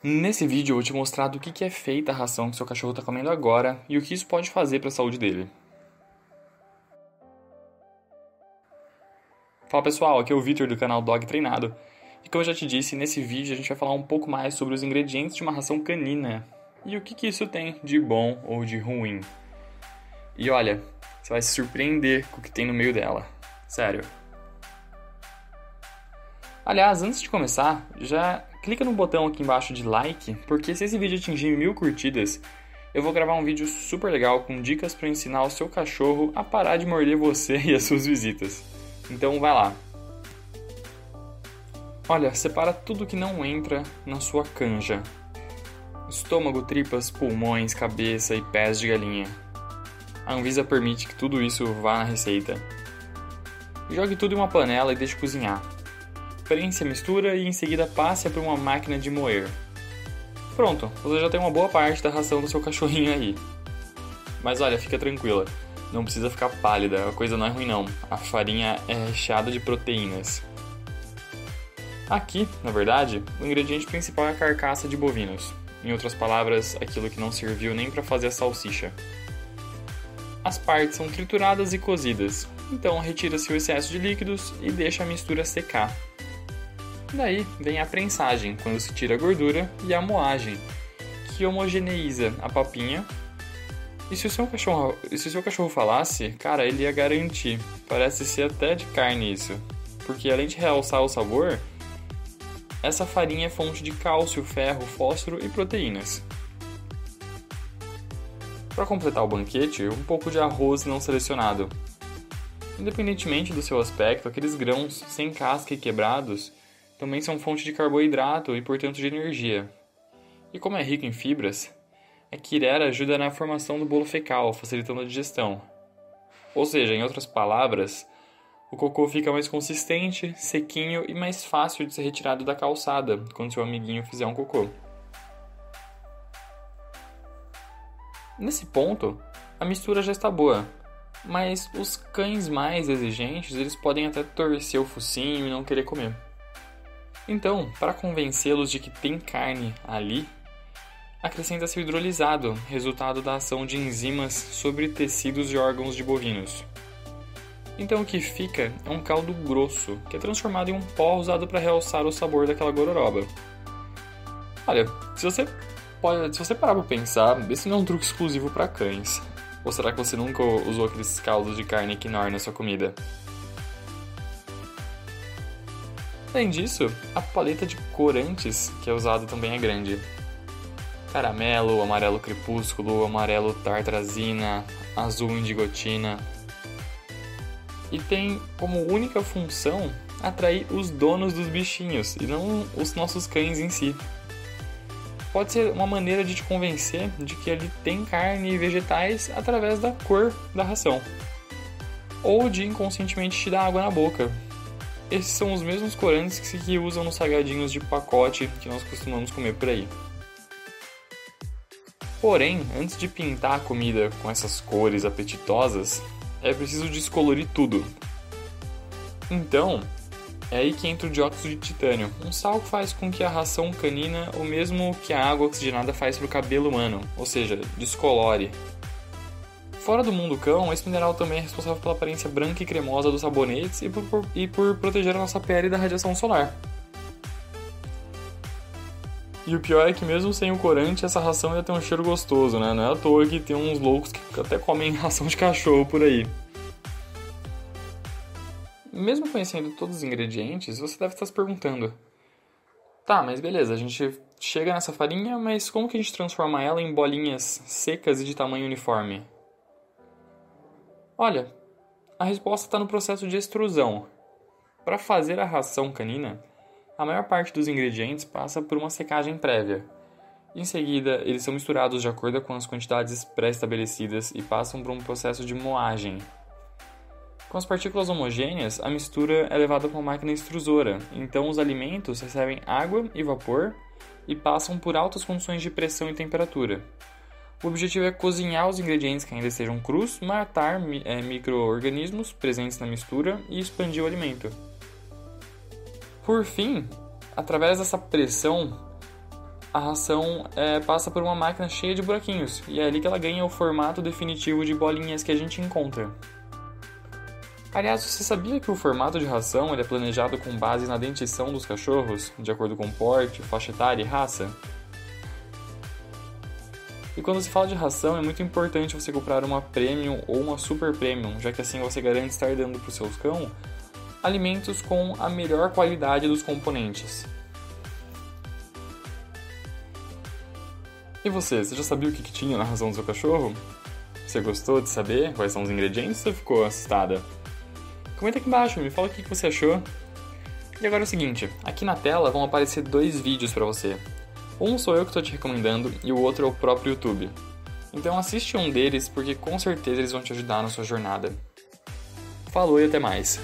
Nesse vídeo eu vou te mostrar do que é feita a ração que seu cachorro está comendo agora e o que isso pode fazer para a saúde dele. Fala pessoal, aqui é o Victor do canal Dog Treinado. E como eu já te disse, nesse vídeo a gente vai falar um pouco mais sobre os ingredientes de uma ração canina e o que, que isso tem de bom ou de ruim. E olha, você vai se surpreender com o que tem no meio dela. Sério. Aliás, antes de começar, já clica no botão aqui embaixo de like, porque se esse vídeo atingir mil curtidas, eu vou gravar um vídeo super legal com dicas para ensinar o seu cachorro a parar de morder você e as suas visitas. Então vai lá. Olha, separa tudo que não entra na sua canja. Estômago, tripas, pulmões, cabeça e pés de galinha. A Anvisa permite que tudo isso vá na receita. Jogue tudo em uma panela e deixe cozinhar. Prense a mistura e em seguida passe por uma máquina de moer. Pronto, você já tem uma boa parte da ração do seu cachorrinho aí. Mas olha, fica tranquila, não precisa ficar pálida, a coisa não é ruim não. A farinha é recheada de proteínas. Aqui, na verdade, o ingrediente principal é a carcaça de bovinos. Em outras palavras, aquilo que não serviu nem para fazer a salsicha. As partes são trituradas e cozidas, então retira-se o excesso de líquidos e deixa a mistura secar. Daí vem a prensagem, quando se tira a gordura, e a moagem, que homogeneiza a papinha. E se o seu cachorro, se o seu cachorro falasse, cara, ele ia garantir. Parece ser até de carne isso. Porque além de realçar o sabor, essa farinha é fonte de cálcio, ferro, fósforo e proteínas. Para completar o banquete, um pouco de arroz não selecionado. Independentemente do seu aspecto, aqueles grãos sem casca e quebrados também são fonte de carboidrato e, portanto, de energia. E como é rico em fibras, a quirera ajuda na formação do bolo fecal, facilitando a digestão. Ou seja, em outras palavras, o cocô fica mais consistente, sequinho e mais fácil de ser retirado da calçada quando seu amiguinho fizer um cocô. Nesse ponto, a mistura já está boa, mas os cães mais exigentes eles podem até torcer o focinho e não querer comer. Então, para convencê-los de que tem carne ali, acrescenta-se o hidrolisado, resultado da ação de enzimas sobre tecidos e órgãos de bovinos. Então o que fica é um caldo grosso, que é transformado em um pó usado para realçar o sabor daquela gororoba. Olha, se você pode, se você parar para pensar, esse não é um truque exclusivo para cães. Ou será que você nunca usou aqueles caldos de carne quinor na sua comida? Além disso, a paleta de corantes que é usada também é grande. Caramelo, amarelo crepúsculo, amarelo tartrazina, azul indigotina. E tem como única função atrair os donos dos bichinhos e não os nossos cães em si. Pode ser uma maneira de te convencer de que ele tem carne e vegetais através da cor da ração. Ou de inconscientemente te dar água na boca, esses são os mesmos corantes que se usam nos salgadinhos de pacote que nós costumamos comer por aí. Porém, antes de pintar a comida com essas cores apetitosas, é preciso descolorir tudo. Então, é aí que entra o dióxido de titânio, um sal que faz com que a ração canina, o mesmo que a água oxigenada faz para o cabelo humano, ou seja, descolore, Fora do mundo cão, esse mineral também é responsável pela aparência branca e cremosa dos sabonetes e por, por, e por proteger a nossa pele da radiação solar. E o pior é que mesmo sem o corante, essa ração ia ter um cheiro gostoso, né? Não é à toa que tem uns loucos que até comem ração de cachorro por aí. Mesmo conhecendo todos os ingredientes, você deve estar se perguntando: Tá, mas beleza, a gente chega nessa farinha, mas como que a gente transforma ela em bolinhas secas e de tamanho uniforme? Olha, a resposta está no processo de extrusão. Para fazer a ração canina, a maior parte dos ingredientes passa por uma secagem prévia. Em seguida, eles são misturados de acordo com as quantidades pré-estabelecidas e passam por um processo de moagem. Com as partículas homogêneas, a mistura é levada para uma máquina extrusora, então os alimentos recebem água e vapor e passam por altas condições de pressão e temperatura. O objetivo é cozinhar os ingredientes que ainda estejam crus, matar é, micro-organismos presentes na mistura e expandir o alimento. Por fim, através dessa pressão, a ração é, passa por uma máquina cheia de buraquinhos e é ali que ela ganha o formato definitivo de bolinhas que a gente encontra. Aliás, você sabia que o formato de ração é planejado com base na dentição dos cachorros, de acordo com porte, faixa etária e raça? E quando se fala de ração, é muito importante você comprar uma premium ou uma super premium, já que assim você garante estar dando para o seu cão alimentos com a melhor qualidade dos componentes. E você, você já sabia o que, que tinha na ração do seu cachorro? Você gostou de saber quais são os ingredientes ou ficou assustada? Comenta aqui embaixo, me fala o que você achou. E agora é o seguinte, aqui na tela vão aparecer dois vídeos para você. Um sou eu que estou te recomendando e o outro é o próprio YouTube. Então assiste um deles porque com certeza eles vão te ajudar na sua jornada. Falou e até mais!